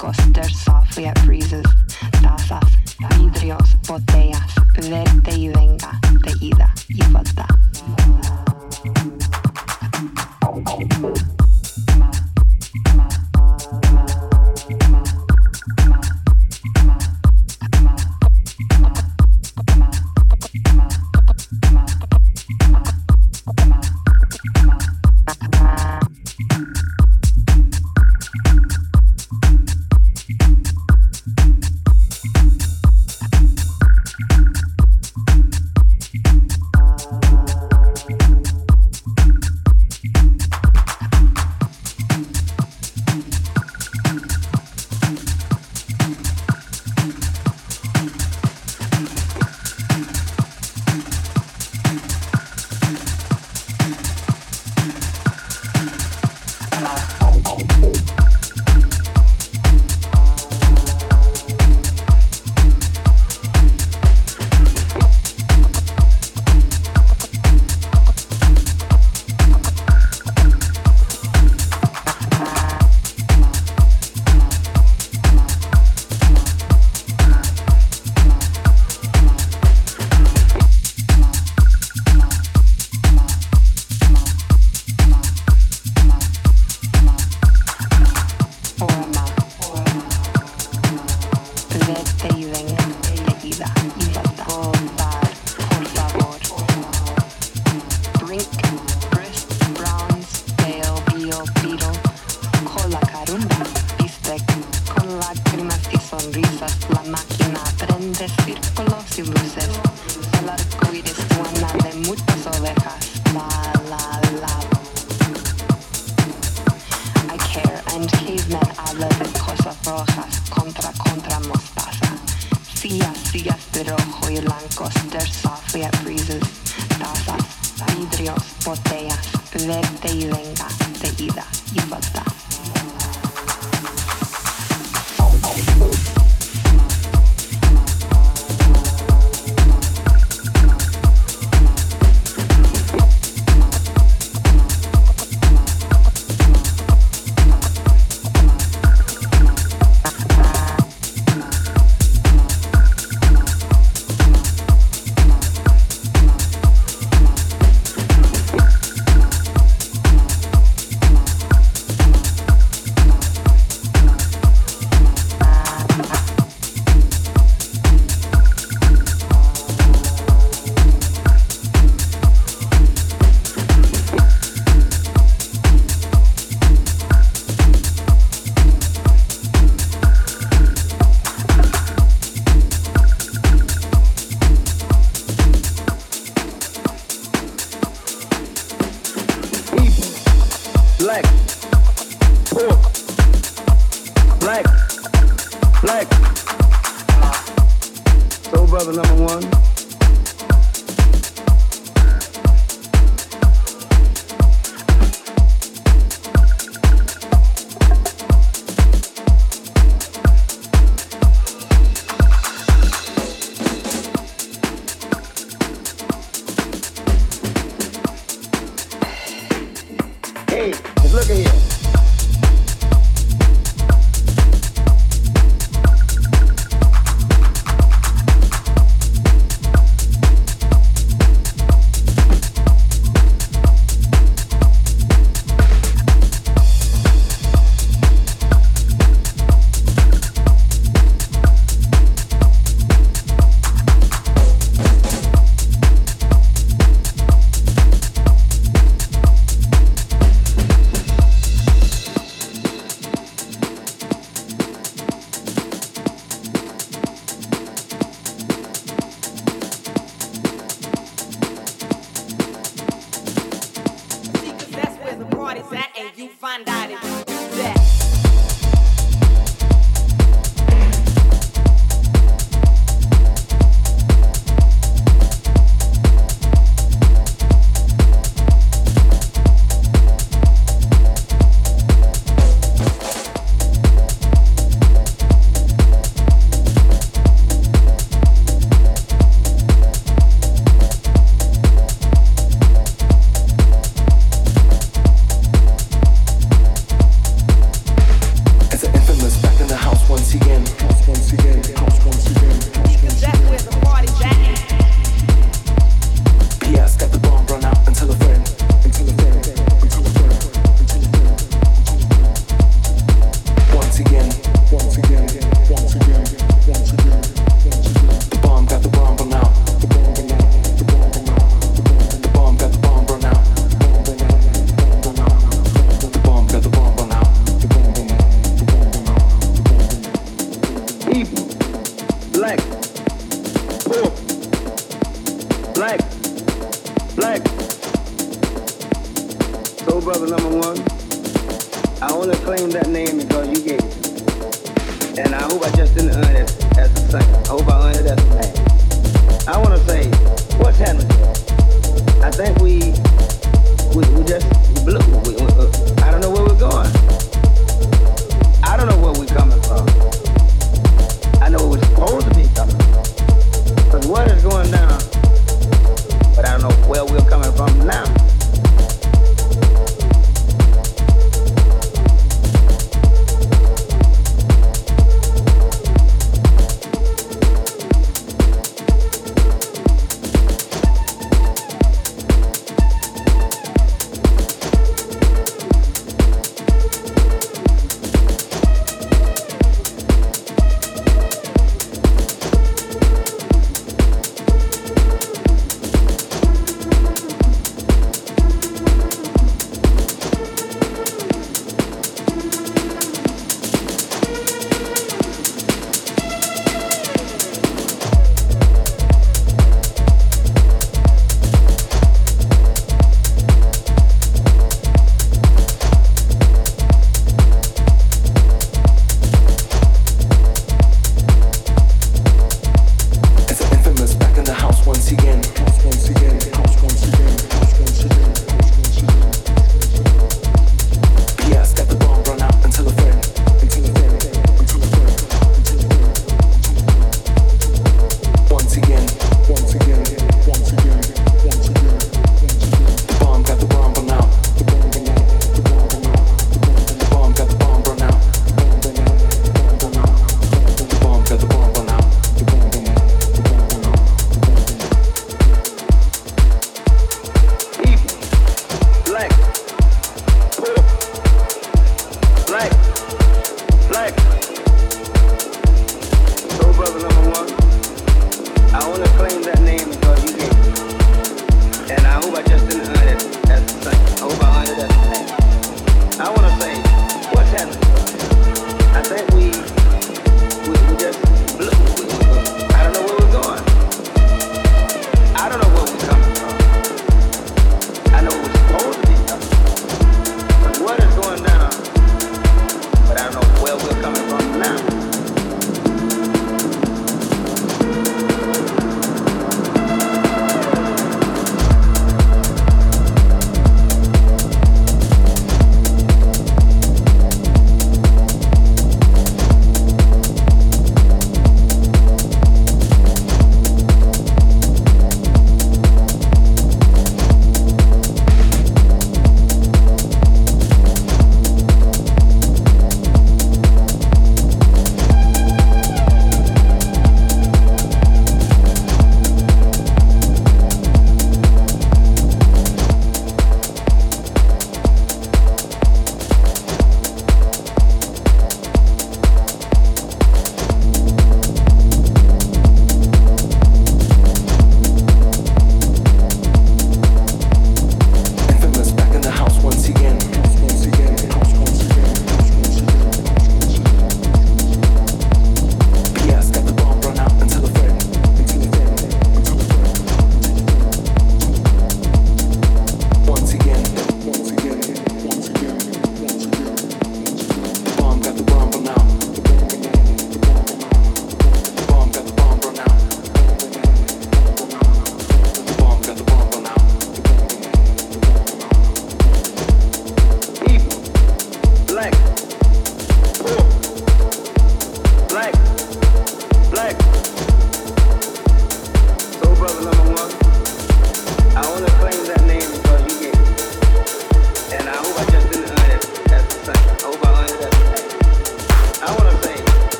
Discos, at friezes, tazas, vidrios, botellas, ver